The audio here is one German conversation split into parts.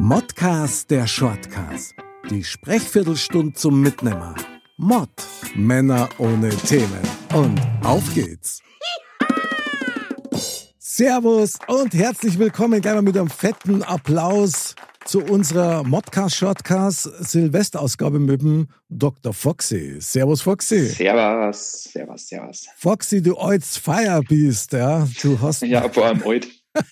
Modcast der Shortcast. Die Sprechviertelstunde zum Mitnehmer. Mod. Männer ohne Themen. Und auf geht's. Servus und herzlich willkommen gleich mal mit einem fetten Applaus zu unserer Modcast Shortcast Silvesterausgabe mit dem Dr. Foxy. Servus Foxy. Servus, servus, servus. Foxy, du altes Firebeast, ja. Du hast Ja, vor allem heute.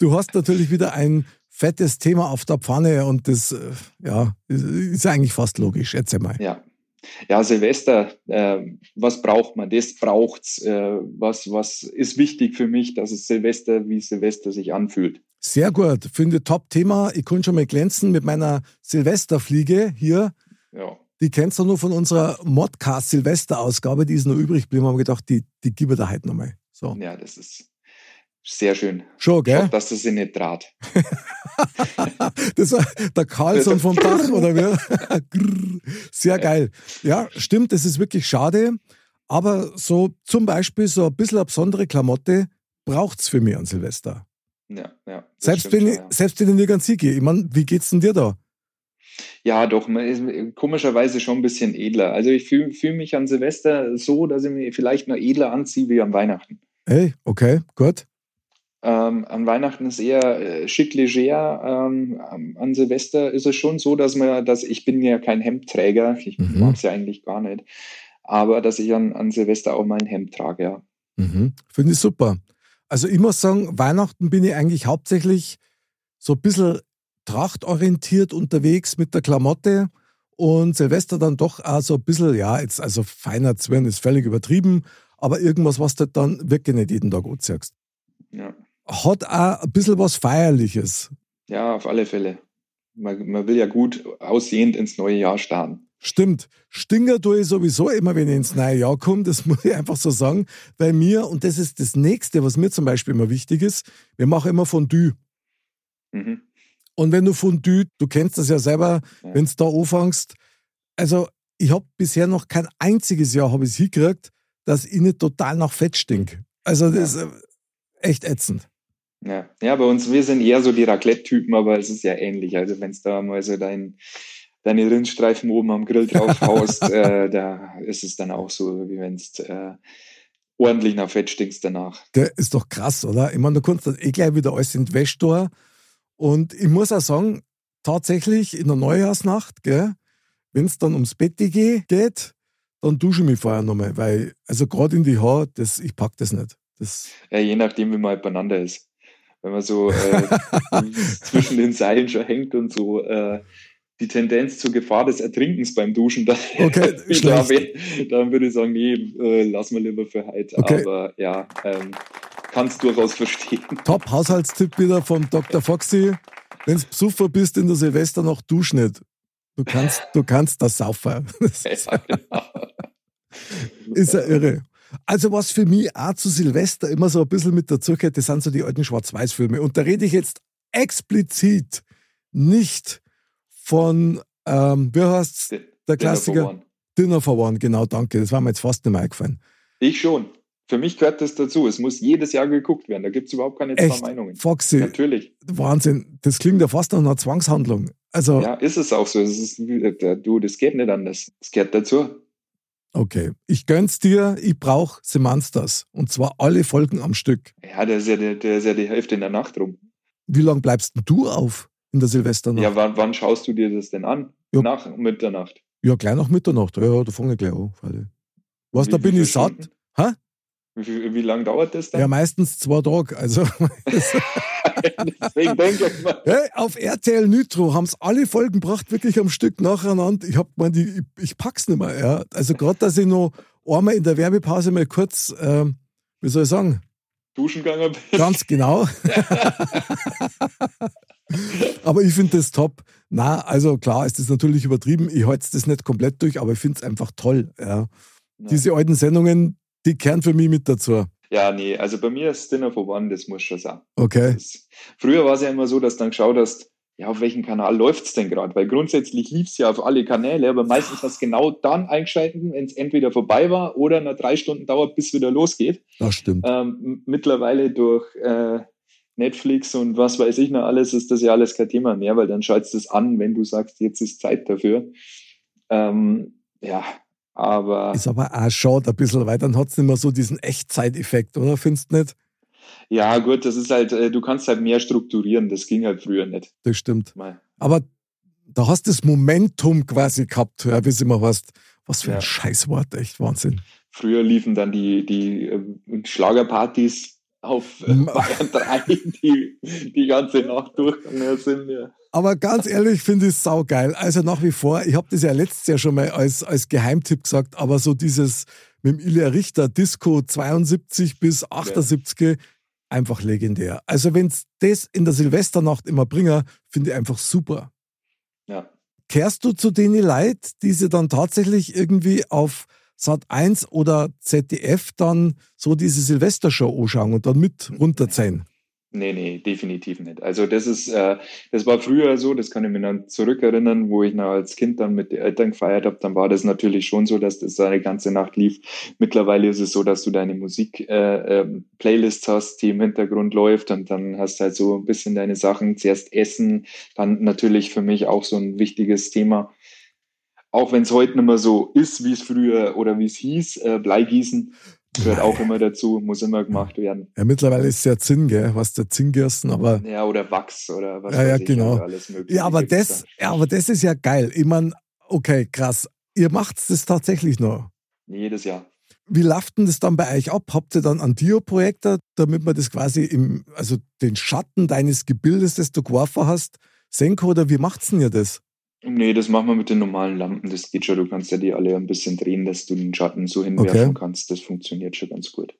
Du hast natürlich wieder ein fettes Thema auf der Pfanne und das äh, ja, ist eigentlich fast logisch. Erzähl mal. Ja. Ja, Silvester, äh, was braucht man? Das braucht's. Äh, was, was ist wichtig für mich, dass es Silvester wie Silvester sich anfühlt? Sehr gut, finde Top-Thema. Ich konnte schon mal glänzen mit meiner Silvesterfliege hier. Ja. Die kennst du nur von unserer Modcast Silvester-Ausgabe, die ist noch übrig geblieben. Haben wir gedacht, die, die gebe ich da heute nochmal. So. Ja, das ist sehr schön. Schon, gell? hoffe, dass das sich nicht draht. Das war der Carlson vom Dach, oder? Grrr. Sehr geil. Ja, stimmt, das ist wirklich schade. Aber so zum Beispiel so ein bisschen eine besondere Klamotte braucht's für mich an Silvester. Ja, ja. Selbst stimmt wenn, ich, ja. selbst wenn ich nirgends hingehe. Ich meine, wie geht's denn dir da? Ja, doch, man ist komischerweise schon ein bisschen edler. Also ich fühle fühl mich an Silvester so, dass ich mich vielleicht noch edler anziehe wie an Weihnachten. Hey, okay, gut. Ähm, an Weihnachten ist eher äh, schick leger. Ähm, an Silvester ist es schon so, dass man, dass ich bin ja kein Hemdträger. Ich Mhm. mag es ja eigentlich gar nicht. Aber dass ich an, an Silvester auch mal ein Hemd trage, ja. Mhm. Finde ich super. Also ich muss sagen, Weihnachten bin ich eigentlich hauptsächlich so ein bisschen trachtorientiert unterwegs mit der Klamotte und Silvester dann doch auch so ein bisschen, ja, jetzt also feiner Zwirn ist völlig übertrieben, aber irgendwas, was du dann wirklich nicht jeden Tag anziehst. Ja. Hat auch ein bisschen was Feierliches. Ja, auf alle Fälle. Man, man will ja gut aussehend ins neue Jahr starten. Stimmt. Stinger tue ich sowieso immer, wenn ich ins neue Jahr komme. Das muss ich einfach so sagen. Bei mir, und das ist das Nächste, was mir zum Beispiel immer wichtig ist, wir machen immer Fondue. Mhm. Und wenn du Fondue, du kennst das ja selber, Ja. wenn du da anfängst. Also, ich habe bisher noch kein einziges Jahr habe ich es hingekriegt, dass ich nicht total nach Fett stink. Also, das ist äh, echt ätzend. Ja. ja, bei uns, wir sind eher so die Raclette-Typen, aber es ist ja ähnlich. Also wenn es da mal so dein, deine Rindstreifen oben am Grill drauf haust, äh, da ist es dann auch so, wie wenn es äh, ordentlich nach Fett stinkst danach. Der ist doch krass, oder? Ich meine, du kannst dann eh gleich wieder alles in die. Und ich muss auch sagen, tatsächlich in der Neujahrsnacht, wenn es dann ums Bett geht, dann dusche ich mich vorher nochmal, weil, also gerade in die Haare, das, ich pack das nicht. Das, Ja, je nachdem, wie man halt beieinander ist. Wenn man so äh, zwischen den Seilen schon hängt und so äh, die Tendenz zur Gefahr des Ertrinkens beim Duschen, dann, Okay, da dann würde ich sagen, nee, äh, lass mal lieber für heute. Okay. Aber ja, ähm, kannst durchaus verstehen. Top Haushaltstipp wieder vom Dr. Foxy. Wenn du besoffen bist in der Silvesternacht, dusch nicht. Du kannst, du kannst das saufen. Das Ja, genau. ist ja irre. Also was für mich auch zu Silvester immer so ein bisschen mit dazugehört, das sind so die alten Schwarz-Weiß-Filme. Und da rede ich jetzt explizit nicht von, ähm, wie heißt's, der Dinner for Klassiker One. Dinner for One. Genau, danke. Das war mir jetzt fast nicht mehr eingefallen. Ich schon. Für mich gehört das dazu. Es muss jedes Jahr geguckt werden. Da gibt es überhaupt keine zwei Echt? Meinungen. Foxy, Natürlich. Wahnsinn. Das klingt ja fast nach einer Zwangshandlung. Also, Ja, ist es auch so. Es ist, äh, du, das geht nicht anders. Es gehört dazu. Okay, ich gönn's dir, ich brauch The Monsters. Und zwar alle Folgen am Stück. Ja, der ist ja, der, der ist ja die Hälfte in der Nacht rum. Wie lange bleibst denn du auf in der Silvesternacht? Ja, wann, wann schaust du dir das denn an? Ja. Nach Mitternacht. Ja, gleich nach Mitternacht. Ja, da fange ich gleich an. Was, da bin ich satt. Hä? Wie, wie, lange dauert das dann? Ja, meistens zwei Tage. Also, Deswegen denke ich mal. auf RTL Nitro haben's alle Folgen gebracht, wirklich am Stück nacheinander. Ich hab gemeint, ich, ich pack's nicht mehr. Ja. Also gerade, dass ich noch einmal in der Werbepause mal kurz, ähm, wie soll ich sagen, duschen gegangen bist. Ganz genau. aber ich finde das top. Na, also klar ist das natürlich übertrieben. Ich halte das nicht komplett durch, aber ich finde es einfach toll. Ja. Diese alten Sendungen, die kehren für mich mit dazu. Ja, nee, also bei mir ist Dinner for One, das muss schon sein. Okay. Ist, früher war es ja immer so, dass dann geschaut hast, ja, auf welchem Kanal läuft es denn gerade? Weil grundsätzlich lief es ja auf alle Kanäle, aber meistens hast du genau dann eingeschalten, wenn es entweder vorbei war oder nach drei Stunden dauert, bis wieder losgeht. Das stimmt. Ähm, mittlerweile durch äh, Netflix und was weiß ich noch alles, ist das ja alles kein Thema mehr, weil dann schaltest du es an, wenn du sagst, jetzt ist Zeit dafür. Ähm, ja, aber. Ist aber auch schade ein bisschen, weil dann hat es nicht mehr so diesen Echtzeiteffekt, oder? Findest du nicht? Ja, gut, das ist halt, äh, du kannst halt mehr strukturieren, das ging halt früher nicht. Das stimmt. Mal. Aber da hast du das Momentum quasi gehabt, ja, wie es immer heißt. Was für ein ja. Scheißwort, echt Wahnsinn. Früher liefen dann die, die äh, Schlagerpartys auf äh, Bayern 3, die die ganze Nacht durchgegangen sind. Ja. Aber ganz ehrlich, finde ich es saugeil. Also nach wie vor, ich habe das ja letztes Jahr schon mal als, als Geheimtipp gesagt, aber so dieses mit dem Ilya Richter Disco 72 bis 78 ja. einfach legendär. Also wenn es das in der Silvesternacht immer bringen, finde ich einfach super. Ja. Kehrst du zu denen Leid, die sie dann tatsächlich irgendwie auf Sat 1 oder ZDF dann so diese Silvestershow anschauen und dann mit runterziehen? Nee, nee, definitiv nicht. Also das ist, äh, das war früher so, das kann ich mir dann zurückerinnern, wo ich noch als Kind dann mit den Eltern gefeiert habe, dann war das natürlich schon so, dass das eine ganze Nacht lief. Mittlerweile ist es so, dass du deine Musik-Playlist äh, äh, hast, die im Hintergrund läuft und dann hast du halt so ein bisschen deine Sachen. Zuerst Essen, dann natürlich für mich auch so ein wichtiges Thema. Auch wenn es heute nicht mehr so ist, wie es früher oder wie es hieß, äh, Bleigießen Gehört auch immer dazu, muss immer gemacht werden. Ja, mittlerweile ist es ja Zinn, gell? Was der Zinngersten, aber. Ja, oder Wachs oder was ja, ja, genau. alles mögliche. Ja, aber das, ja, aber das ist ja geil. Ich meine, okay, krass. Ihr macht das tatsächlich noch. Jedes Jahr. Wie läuft denn das dann bei euch ab? Habt ihr dann einen Dio-Projektor, damit man das quasi im, also den Schatten deines Gebildes, das du geworfen hast, senken oder wie macht's denn ihr das? Nee, das machen wir mit den normalen Lampen. Das geht schon. Du kannst ja die alle ein bisschen drehen, dass du den Schatten so hinwerfen okay. kannst. Das funktioniert schon ganz gut.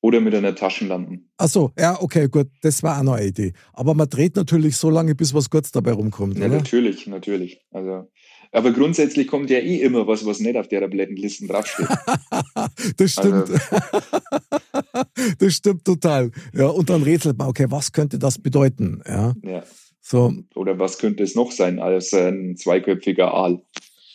Oder mit einer Taschenlampe. Ach so, ja, okay, gut. Das war auch noch eine Idee. Aber man dreht natürlich so lange, bis was kurz dabei rumkommt. Ja, oder? natürlich, natürlich. Also, aber grundsätzlich kommt ja eh immer was, was nicht auf der Tablettenlisten draufsteht. das stimmt. Also. das stimmt total. Ja, und dann rätselt man, okay, was könnte das bedeuten? Ja. ja. So. Oder was könnte es noch sein als ein zweiköpfiger Aal?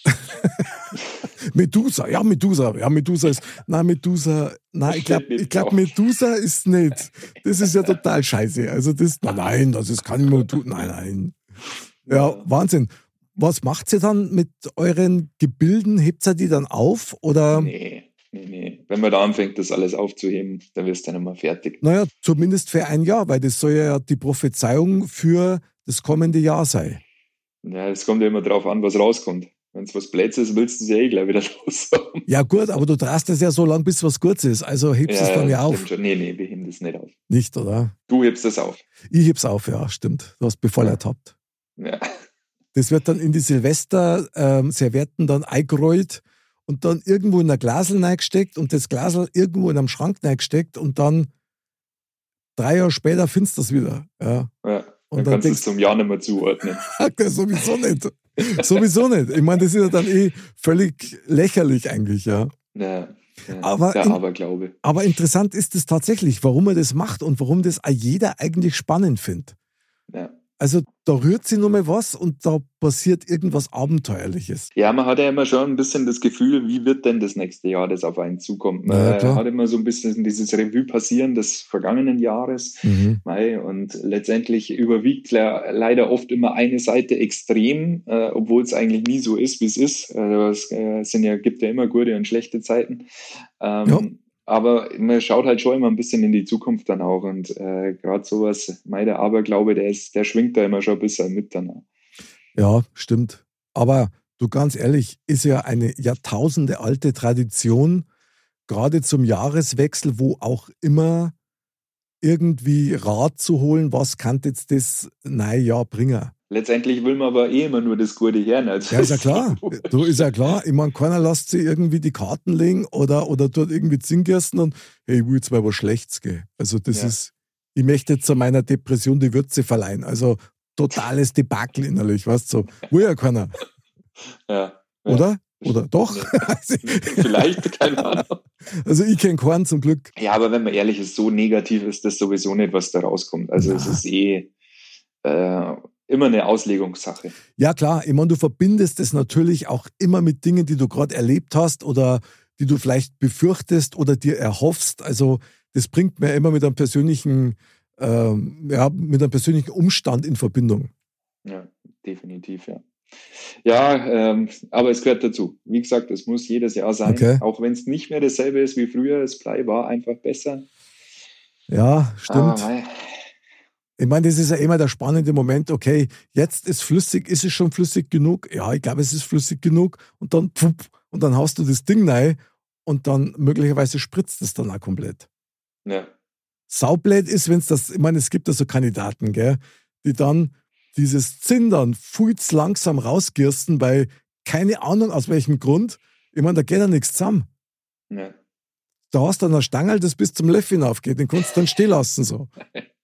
Medusa, ja, Medusa. Ja, Medusa ist. Nein, Medusa. Nein, ich glaube, ich glaub, Medusa ist nicht. Das ist ja total scheiße. Also, das. Nein, das ist kein Medusa. Nein, nein. Ja, Wahnsinn. Was macht ihr dann mit euren Gebilden? Hebt ihr die dann auf? Oder? Nee. Nee, nee. Wenn man da anfängt, das alles aufzuheben, dann wirst du dann immer fertig. Naja, zumindest für ein Jahr, weil das soll ja die Prophezeiung für das kommende Jahr sei. Ja, es kommt ja immer drauf an, was rauskommt. Wenn es was Blöds ist, willst du es ja eh gleich wieder los haben. Ja, gut, aber du drast es ja so lange, bis was kurz ist. Also hebst du ja, es dann ja auf. Schon. Nee, nee, wir heben das nicht auf. Nicht, oder? Du hebst es auf. Ich heb's auf, ja, stimmt. Du hast bevor ja. ertappt. Ja. Das wird dann in die Silvester-Servietten ähm, dann eingerollt und dann irgendwo in ein Glasel reingesteckt und das Glasel irgendwo in einem Schrank reingesteckt und dann drei Jahre später findest du das wieder. Ja. ja. Und dann, dann kannst du es zum Jahr nicht mehr zuordnen. sowieso nicht. sowieso nicht. Ich meine, das ist ja dann eh völlig lächerlich eigentlich, ja. Ja. Ja, aber, der Aberglaube. aber interessant ist es tatsächlich, warum er das macht und warum das jeder eigentlich spannend findet. Ja. Also da rührt sie nur mal was und da passiert irgendwas Abenteuerliches. Ja, man hat ja immer schon ein bisschen das Gefühl, wie wird denn das nächste Jahr, das auf einen zukommt. Man ja, hat immer so ein bisschen dieses Revue passieren des vergangenen Jahres. Mhm. Und letztendlich überwiegt leider oft immer eine Seite extrem, äh, obwohl es eigentlich nie so ist, wie es ist. Also es äh, sind ja, gibt ja immer gute und schlechte Zeiten. Ähm, ja. Aber man schaut halt schon immer ein bisschen in die Zukunft dann auch. Und äh, gerade sowas, meine Aberglaube, der, ist, der schwingt da immer schon ein bisschen mit dann. Ja, stimmt. Aber du ganz ehrlich, ist ja eine Jahrtausende alte Tradition, gerade zum Jahreswechsel, wo auch immer irgendwie Rat zu holen, was kann jetzt das neue Jahr bringen. Letztendlich will man aber eh immer nur das Gute hören. Also ja, ist ja klar. Du ist ja klar. Ich meine, keiner lässt sich irgendwie die Karten legen oder, oder dort irgendwie Zingersten und hey, ich will jetzt mal was Schlechtes gehen. Also das ja. ist, ich möchte jetzt zu meiner Depression die Würze verleihen. Also totales Debakel innerlich, weißt du? So. Will ja keiner. Ja. Oder? Oder doch? Vielleicht, keine Ahnung. Also ich kenne keinen zum Glück. Ja, aber wenn man ehrlich ist, so negativ ist das sowieso nicht, was da rauskommt. Also ja. es ist eh äh, immer eine Auslegungssache. Ja klar, ich meine, du verbindest es natürlich auch immer mit Dingen, die du gerade erlebt hast oder die du vielleicht befürchtest oder dir erhoffst. Also das bringt mir immer mit einem persönlichen, ähm, ja, mit einem persönlichen Umstand in Verbindung. Ja, definitiv, ja. Ja, ähm, aber es gehört dazu. Wie gesagt, es muss jedes Jahr sein, okay. auch wenn es nicht mehr dasselbe ist wie früher. Blei war einfach besser. Ja, stimmt. Ah, ich meine, das ist ja immer der spannende Moment, okay, jetzt ist flüssig, ist es schon flüssig genug? Ja, ich glaube, es ist flüssig genug. Und dann, pfupp, und dann haust du das Ding rein und dann möglicherweise spritzt es dann auch komplett. Ja. Saublöd ist, wenn es das, ich meine, es gibt da so Kandidaten, gell, die dann dieses Zindern viel zu langsam rausgirsten, weil keine Ahnung aus welchem Grund, ich meine, da geht ja nichts zusammen. Ja. Da hast du dann eine Stange, das bis zum Löffel hinaufgeht, den kannst du dann stehen lassen, so.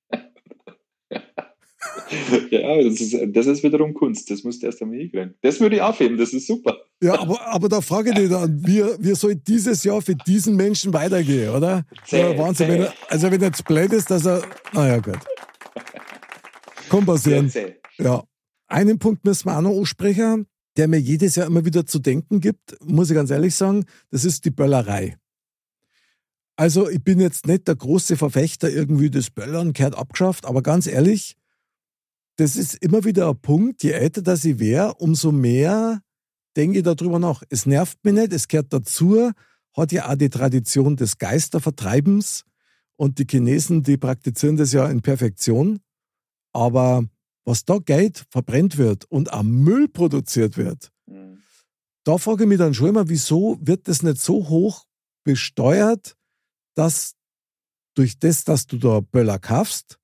ja, das ist, das ist wiederum Kunst. Das musst du erst einmal hinkriegen. Das würde ich aufheben, das ist super. Ja, aber, aber da frage ich dich dann, wie, wie soll dieses Jahr für diesen Menschen weitergehen, oder? Zäh, Wahnsinn, wenn er, also wenn er jetzt blöd ist, dass er, naja, gut. Kann passieren. Ja. Einen Punkt müssen wir auch noch ansprechen, der mir jedes Jahr immer wieder zu denken gibt, muss ich ganz ehrlich sagen, das ist die Böllerei. Also ich bin jetzt nicht der große Verfechter irgendwie des Böllern, kehrt abgeschafft, aber ganz ehrlich, das ist immer wieder ein Punkt, je älter das ich wäre, umso mehr denke ich darüber nach. Es nervt mich nicht, es gehört dazu, hat ja auch die Tradition des Geistervertreibens und die Chinesen, die praktizieren das ja in Perfektion. Aber was da Geld verbrennt wird und am Müll produziert wird, mhm. da frage ich mich dann schon immer, wieso wird das nicht so hoch besteuert, dass durch das, dass du da Böller kaufst,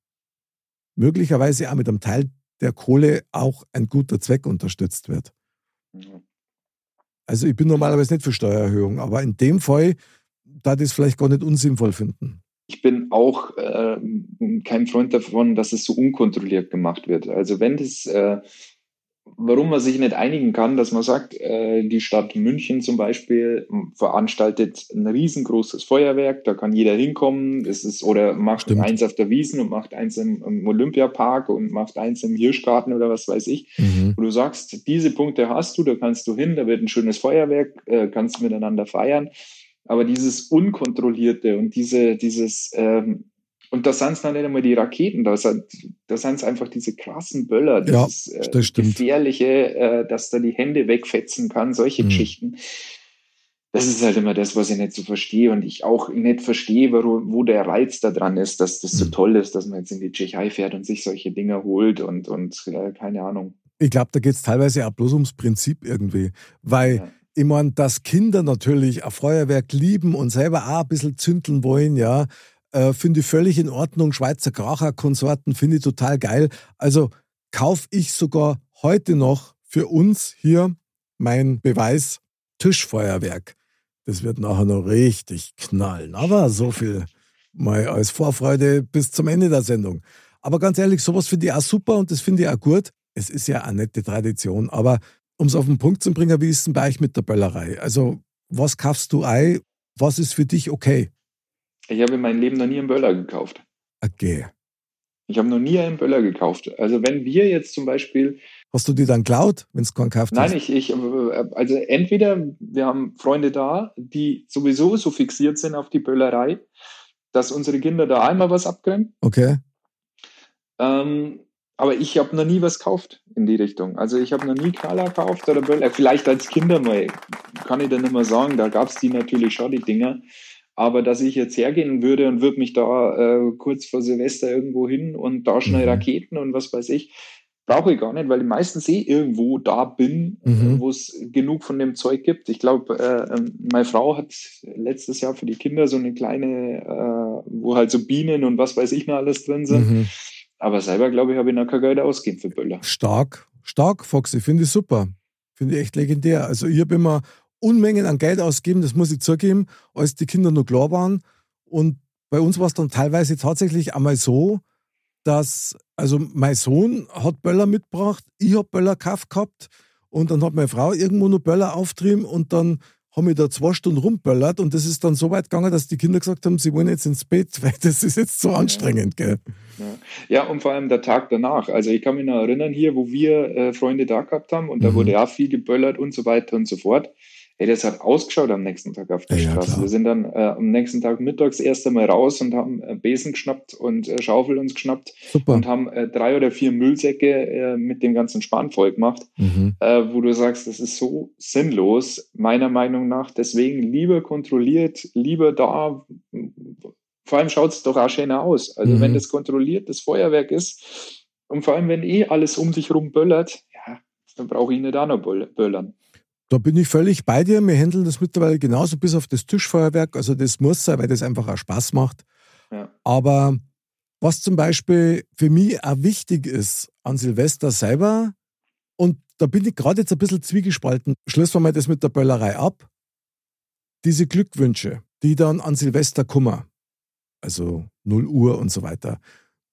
möglicherweise auch mit einem Teil der Kohle auch ein guter Zweck unterstützt wird. Also ich bin normalerweise nicht für Steuererhöhung, aber in dem Fall da das vielleicht gar nicht unsinnvoll finden. Ich bin auch äh, kein Freund davon, dass es so unkontrolliert gemacht wird. Also wenn das äh, warum man sich nicht einigen kann, dass man sagt, äh, die Stadt München zum Beispiel veranstaltet ein riesengroßes Feuerwerk, da kann jeder hinkommen, das ist, oder macht Stimmt. eins auf der Wiesen und macht eins im, im, Olympiapark und macht eins im Hirschgarten oder was weiß ich. Mhm. Wo du sagst, diese Punkte hast du, da kannst du hin, da wird ein schönes Feuerwerk, äh, kannst miteinander feiern. Aber dieses Unkontrollierte und diese, dieses ähm, und da sind es dann nicht einmal die Raketen, da sind da es einfach diese krassen Böller, dieses ja, das äh, gefährliche, äh, dass da die Hände wegfetzen kann, solche mhm. Geschichten. Das ist halt immer das, was ich nicht so verstehe und ich auch nicht verstehe, wo, wo der Reiz da dran ist, dass das mhm. so toll ist, dass man jetzt in die Tschechei fährt und sich solche Dinger holt und, und äh, keine Ahnung. Ich glaube, da geht es teilweise auch bloß ums Prinzip irgendwie, weil ja. ich meine, dass Kinder natürlich ein Feuerwerk lieben und selber auch ein bisschen zündeln wollen, ja, äh, finde ich völlig in Ordnung. Schweizer Kracher-Konsorten finde ich total geil. Also kaufe ich sogar heute noch für uns hier mein Beweis Tischfeuerwerk. Das wird nachher noch richtig knallen. Aber so viel mal als Vorfreude bis zum Ende der Sendung. Aber ganz ehrlich, sowas finde ich auch super und das finde ich auch gut. Es ist ja eine nette Tradition. Aber um es auf den Punkt zu bringen, wie ist es denn bei euch mit der Böllerei? Also, was kaufst du ein? Was ist für dich okay? Ich habe in meinem Leben noch nie einen Böller gekauft. Okay. Ich habe noch nie einen Böller gekauft. Also wenn wir jetzt zum Beispiel. Hast du die dann klaut, wenn es keinen gekauft Nein, ich, ich, also entweder wir haben Freunde da, die sowieso so fixiert sind auf die Böllerei, dass unsere Kinder da einmal was abkriegen. Okay. Ähm, aber ich habe noch nie was gekauft in die Richtung. Also ich habe noch nie Knaller gekauft oder Böller. Vielleicht als Kinder mal, kann ich dann immer sagen, da gab es die natürlich schon, die Dinger. Aber dass ich jetzt hergehen würde und würde mich da äh, kurz vor Silvester irgendwo hin und da schnell mhm. Raketen und was weiß ich, brauche ich gar nicht, weil ich meistens eh irgendwo da bin, mhm. wo es genug von dem Zeug gibt. Ich glaube, äh, ähm, meine Frau hat letztes Jahr für die Kinder so eine kleine, äh, wo halt so Bienen und was weiß ich noch alles drin sind. Mhm. Aber selber, glaube ich, habe ich noch kein Geld ausgegeben für Böller. Stark, stark, Foxy, finde ich super. Finde ich echt legendär. Also ich habe immer Unmengen an Geld ausgegeben, das muss ich zugeben, als die Kinder noch klar waren. Und bei uns war es dann teilweise tatsächlich einmal so, dass, also mein Sohn hat Böller mitgebracht, ich habe Böller gekauft gehabt und dann hat meine Frau irgendwo noch Böller auftrieben und dann haben wir da zwei Stunden rumböllert und das ist dann so weit gegangen, dass die Kinder gesagt haben, sie wollen jetzt ins Bett, weil das ist jetzt so anstrengend, gell? Ja. ja, und vor allem der Tag danach. Also ich kann mich noch erinnern hier, wo wir äh, Freunde da gehabt haben und mhm. da wurde ja viel geböllert und so weiter und so fort. Ey, das hat ausgeschaut am nächsten Tag auf der ja, Straße. Ja, wir sind dann äh, am nächsten Tag mittags erst einmal raus und haben äh, Besen geschnappt und äh, Schaufel uns geschnappt Super. und haben äh, drei oder vier Müllsäcke äh, mit dem ganzen Span voll gemacht, mhm. Äh, wo du sagst, das ist so sinnlos, meiner Meinung nach. Deswegen lieber kontrolliert, lieber da. Vor allem schaut es doch auch schöner aus. Also mhm. wenn das kontrolliert das Feuerwerk ist und vor allem wenn eh alles um sich rum böllert, ja, dann brauche ich nicht auch noch böllern. Da bin ich völlig bei dir. Wir handeln das mittlerweile genauso bis auf das Tischfeuerwerk. Also das muss sein, weil das einfach auch Spaß macht. Ja. Aber was zum Beispiel für mich auch wichtig ist an Silvester selber, und da bin ich gerade jetzt ein bisschen zwiegespalten, schließen wir mal das mit der Böllerei ab. Diese Glückwünsche, die dann an Silvester kommen, also 0 Uhr und so weiter,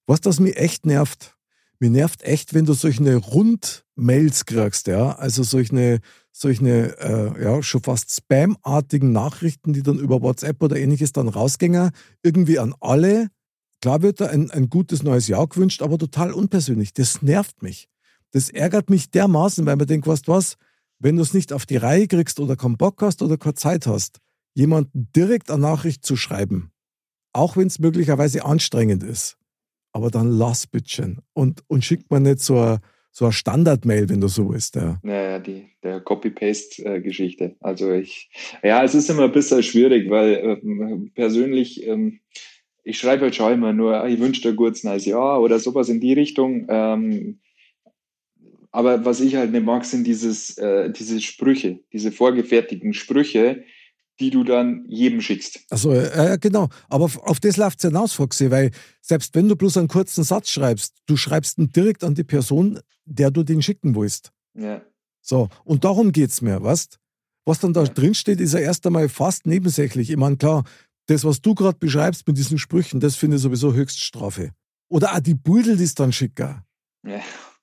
was das mir echt nervt, mir nervt echt, wenn du solche Rundmails kriegst, ja, also solche solche, äh, ja, schon fast Spam-artigen Nachrichten, die dann über WhatsApp oder ähnliches dann rausgängen, irgendwie an alle. Klar wird da ein, ein gutes neues Jahr gewünscht, aber total unpersönlich. Das nervt mich. Das ärgert mich dermaßen, weil man denkt, weißt du was, wenn du es nicht auf die Reihe kriegst oder keinen Bock hast oder keine Zeit hast, jemanden direkt eine Nachricht zu schreiben, auch wenn es möglicherweise anstrengend ist, aber dann lass bitte und, und schickt man nicht so eine so ein Standard-Mail, wenn du so willst. Ja, ja die der Copy-Paste-Geschichte. Also ich, ja, es ist immer ein bisschen schwierig, weil äh, persönlich, ähm, ich schreibe halt schon immer nur, ich wünsche dir ein gutes neues Jahr oder sowas in die Richtung. Ähm, aber was ich halt nicht mag, sind dieses, äh, diese Sprüche, diese vorgefertigten Sprüche, die du dann jedem schickst. Also äh, genau. Aber auf das läuft es hinaus, Foxy, weil selbst wenn du bloß einen kurzen Satz schreibst, du schreibst ihn direkt an die Person, der du den schicken willst. Ja. So, und darum geht es mir, weißt Was dann da ja. drin steht, ist ja erst einmal fast nebensächlich. Ich meine, klar, das, was du gerade beschreibst mit diesen Sprüchen, das finde ich sowieso Höchststrafe. Oder auch die Budel, die es dann schicken. Ja.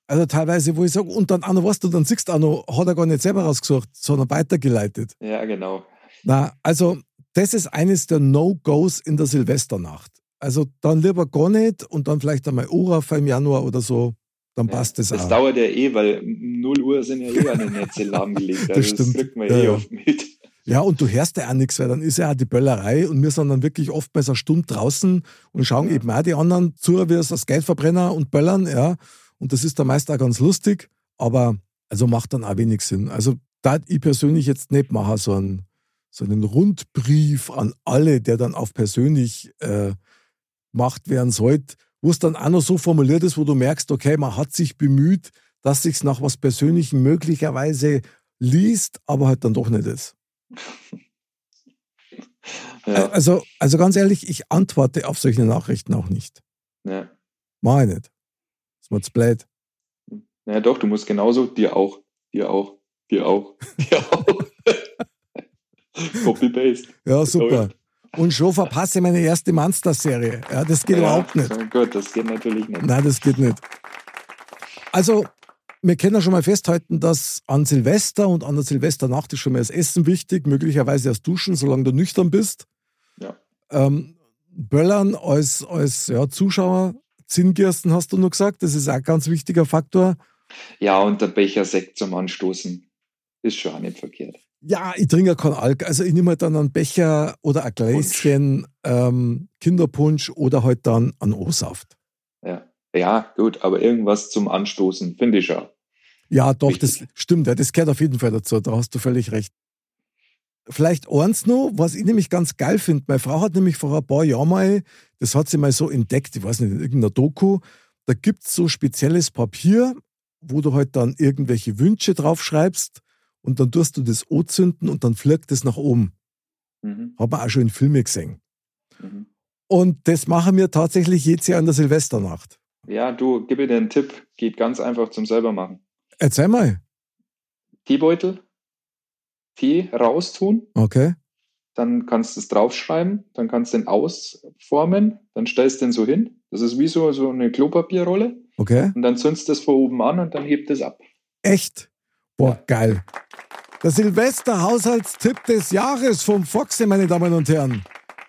Also teilweise, wo ich sage, und dann auch noch, was du dann siehst, auch noch, hat er gar nicht selber rausgesucht, sondern weitergeleitet. Ja, genau. Na, also das ist eines der No-Gos in der Silvesternacht. Also dann lieber gar nicht und dann vielleicht einmal Uraf im Januar oder so. Dann passt es das auch. Das dauert ja eh, weil 0 Uhr sind ja eh an den Netze lahmgelegt. Also das, stimmt. das kriegt man ja, eh oft mit. Ja, und du hörst ja auch nichts, weil dann ist ja auch die Böllerei und wir sind dann wirklich oftmals eine Stunde draußen und schauen ja. eben auch die anderen zu, wie es das Geldverbrenner und Böllern, ja. Und das ist dann meist auch ganz lustig, aber also macht dann auch wenig Sinn. Also da ich persönlich jetzt nicht machen, so einen so einen Rundbrief an alle, der dann auf persönlich äh, gemacht werden sollte, wo es dann auch noch so formuliert ist, wo du merkst, okay, man hat sich bemüht, dass sich nach was Persönlichem möglicherweise liest, aber halt dann doch nicht ist. Ja. Also, also ganz ehrlich, ich antworte auf solche Nachrichten auch nicht. Ja. Mach ich nicht. Das macht's blöd. Ja, doch, du musst genauso, dir auch, dir auch, dir auch, dir auch. Copy-Paste. Ja, super. Und schon verpasse ich meine erste Monster-Serie. Ja, das geht ja, überhaupt nicht. Oh Gott, das geht natürlich nicht. Nein, das geht nicht. Also, wir können ja schon mal festhalten, dass an Silvester und an der Silvesternacht ist schon mal das Essen wichtig, möglicherweise erst duschen, solange du nüchtern bist. Ja. Ähm, Böllern als, als ja, Zuschauer, Zinngirsten hast du nur gesagt, das ist auch ein ganz wichtiger Faktor. Ja, und der Becher Sekt zum Anstoßen ist schon auch nicht verkehrt. Ja, ich trinke ja keinen Alk. Also ich nehme halt dann einen Becher oder ein Gläschen ähm, Kinderpunsch oder halt dann einen O-Saft. Ja. ja, gut, aber irgendwas zum Anstoßen, finde ich ja. Ja, doch, Wichtig. das stimmt. Ja, das gehört auf jeden Fall dazu. Da hast du völlig recht. Vielleicht eins noch, was ich nämlich ganz geil finde. Meine Frau hat nämlich vor ein paar Jahren mal, das hat sie mal so entdeckt, ich weiß nicht, in irgendeiner Doku, da gibt es so spezielles Papier, wo du halt dann irgendwelche Wünsche draufschreibst und dann tust du das anzünden und dann fliegt das nach oben. Mhm. Haben wir auch schon in Filmen gesehen. Mhm. Und das machen wir tatsächlich jedes Jahr in der Silvesternacht. Ja, du, gib mir einen Tipp. Geht ganz einfach zum selber machen. Erzähl mal. Teebeutel, Tee raustun, Okay. dann kannst du es draufschreiben, dann kannst du den ausformen, dann stellst du den so hin. Das ist wie so, so eine Klopapierrolle. Okay. Und dann zündest du es von oben an und dann hebt es ab. Echt? Boah, geil. Der Silvester-Haushaltstipp des Jahres vom Foxe, meine Damen und Herren.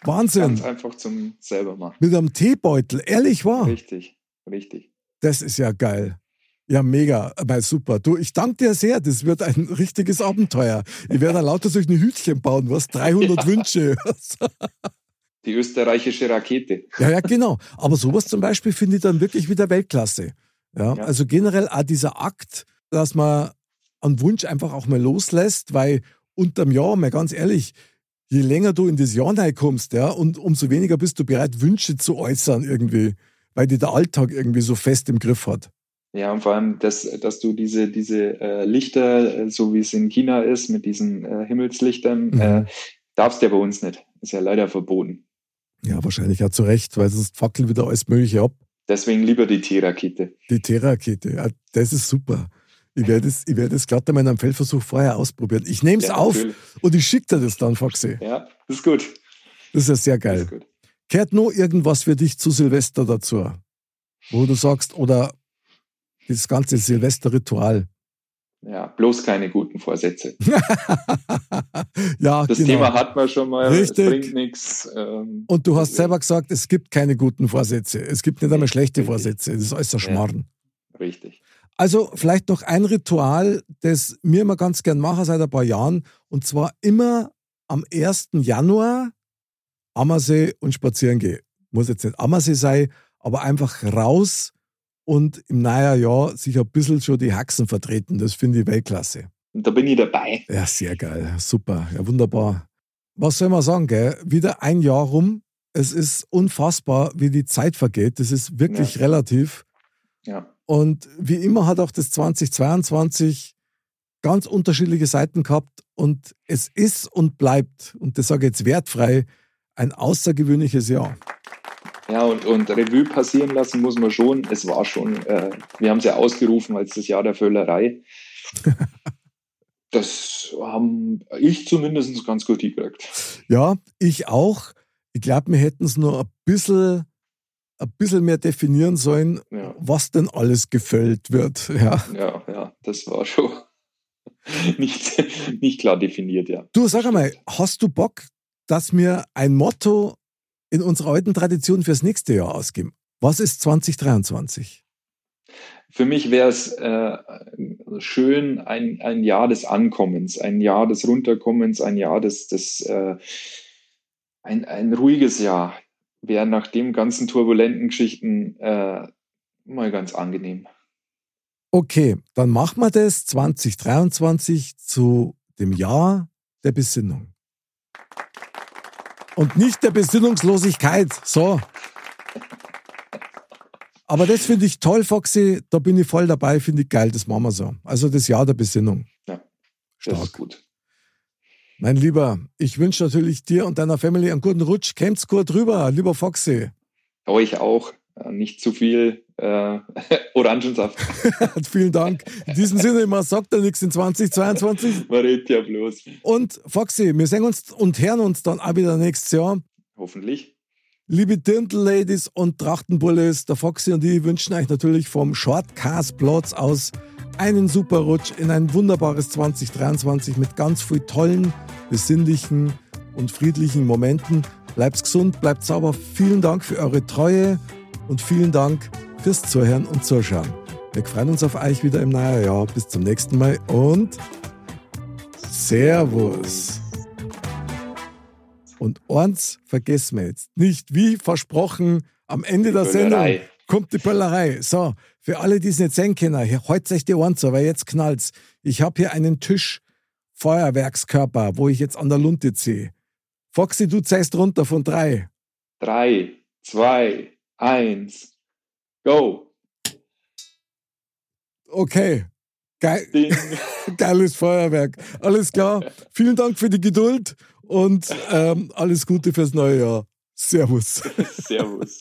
Wahnsinn. Ganz einfach zum selber machen. Mit einem Teebeutel. Ehrlich wahr? Richtig, richtig. Das ist ja geil. Ja, mega, aber super. Du, ich danke dir sehr. Das wird ein richtiges Abenteuer. Ich werde lauter solche Hütchen bauen, was? 300 Wünsche. Die österreichische Rakete. ja, ja, genau. Aber sowas zum Beispiel finde ich dann wirklich wieder Weltklasse. Ja, Ja. also generell auch dieser Akt, dass man einen Wunsch einfach auch mal loslässt, weil unterm Jahr, mal ganz ehrlich, je länger du in das Jahr kommst, ja, und umso weniger bist du bereit, Wünsche zu äußern irgendwie, weil dir der Alltag irgendwie so fest im Griff hat. Ja, und vor allem, dass, dass du diese, diese äh, Lichter, äh, so wie es in China ist, mit diesen äh, Himmelslichtern, Mhm. äh, darfst du ja bei uns nicht. Ist ja leider verboten. Ja, wahrscheinlich auch zu Recht, weil sonst fackelt wieder alles Mögliche ab. Deswegen lieber die T-Rakete. Die T-Rakete, ja, das ist super. Ich werde es, ich werde es glatt einmal in einem Feldversuch vorher ausprobieren. Ich nehme es Ja, auf natürlich. und ich schicke dir das dann, Foxy. Ja, das ist gut. Das ist ja sehr geil. Kehrt nur irgendwas für dich zu Silvester dazu, wo du sagst, oder das ganze Silvesterritual. Ja, bloß keine guten Vorsätze. ja, Das genau. Thema hat man schon mal, Richtig. es bringt nichts. Ähm, Und du hast selber gesagt, es gibt keine guten Vorsätze. Es gibt nicht einmal schlechte. Vorsätze. Das ist alles ein Ja. Schmarrn. Richtig. Also vielleicht noch ein Ritual, das mir immer ganz gern mache seit ein paar Jahren. Und zwar immer am 1. Januar Ammersee und spazieren gehen. Muss jetzt nicht Ammersee sein, aber einfach raus und im neuen Jahr sich ein bisschen schon die Haxen vertreten. Das finde ich Weltklasse. Da bin ich dabei. Ja, sehr geil. Super. Ja, wunderbar. Was soll man sagen, gell? Wieder ein Jahr rum. Es ist unfassbar, wie die Zeit vergeht. Das ist wirklich Ja. relativ. Ja. Und wie immer hat auch das 2022 ganz unterschiedliche Seiten gehabt. Und es ist und bleibt, und das sage ich jetzt wertfrei, ein außergewöhnliches Jahr. Ja, und, und Revue passieren lassen muss man schon. Es war schon, äh, wir haben es ja ausgerufen als das Jahr der Völlerei. das haben ich zumindest ganz gut hingekriegt. Ja, ich auch. Ich glaube, wir hätten es nur ein bisschen, ein bisschen mehr definieren sollen, Ja, was denn alles gefällt wird. Ja. ja, ja, das war schon nicht, nicht klar definiert, ja. Du, sag einmal, hast du Bock, dass wir ein Motto in unserer alten Tradition fürs nächste Jahr ausgeben? Was ist 2023? Für mich wäre es äh, schön, ein, ein Jahr des Ankommens, ein Jahr des Runterkommens, ein Jahr des, des äh, ein, ein ruhiges Jahr wäre nach den ganzen turbulenten Geschichten äh, mal ganz angenehm. Okay, dann machen wir das 2023 zu dem Jahr der Besinnung. Und nicht der Besinnungslosigkeit. So. Aber das finde ich toll, Foxy. Da bin ich voll dabei, finde ich geil. Das machen wir so. Also das Jahr der Besinnung. Ja, Das Stark. ist gut. Mein Lieber, ich wünsche natürlich dir und deiner Family einen guten Rutsch. Kämmt's gut rüber, lieber Foxy. Euch auch. Äh, nicht zu viel äh, Orangensaft. Vielen Dank. In diesem Sinne, man sagt ja nichts in 2022. Man redet ja bloß. Und Foxy, wir sehen uns und hören uns dann auch wieder nächstes Jahr. Hoffentlich. Liebe Dirndl-Ladies und Trachtenbullis, der Foxy und ich wünschen euch natürlich vom Shortcast-Platz aus einen super Rutsch in ein wunderbares 2023 mit ganz viel tollen, besinnlichen und friedlichen Momenten. Bleibt gesund, bleibt sauber. Vielen Dank für eure Treue und vielen Dank fürs Zuhören und Zuschauen. Wir freuen uns auf euch wieder im neuen Jahr. Bis zum nächsten Mal und Servus. Und eins vergessen wir jetzt nicht, wie versprochen, am Ende der Böllerei. Sendung kommt die Böllerei. So, für alle, die es nicht sehen können, heute euch die Ohren zu, weil jetzt knallt's. Ich habe hier einen Tisch Feuerwerkskörper, wo ich jetzt an der Lunte ziehe. Foxy, du zählst runter von drei. Drei, zwei, eins, go. Okay. Geil, geiles Feuerwerk. Alles klar. Vielen Dank für die Geduld und ähm, alles Gute fürs neue Jahr. Servus. Servus.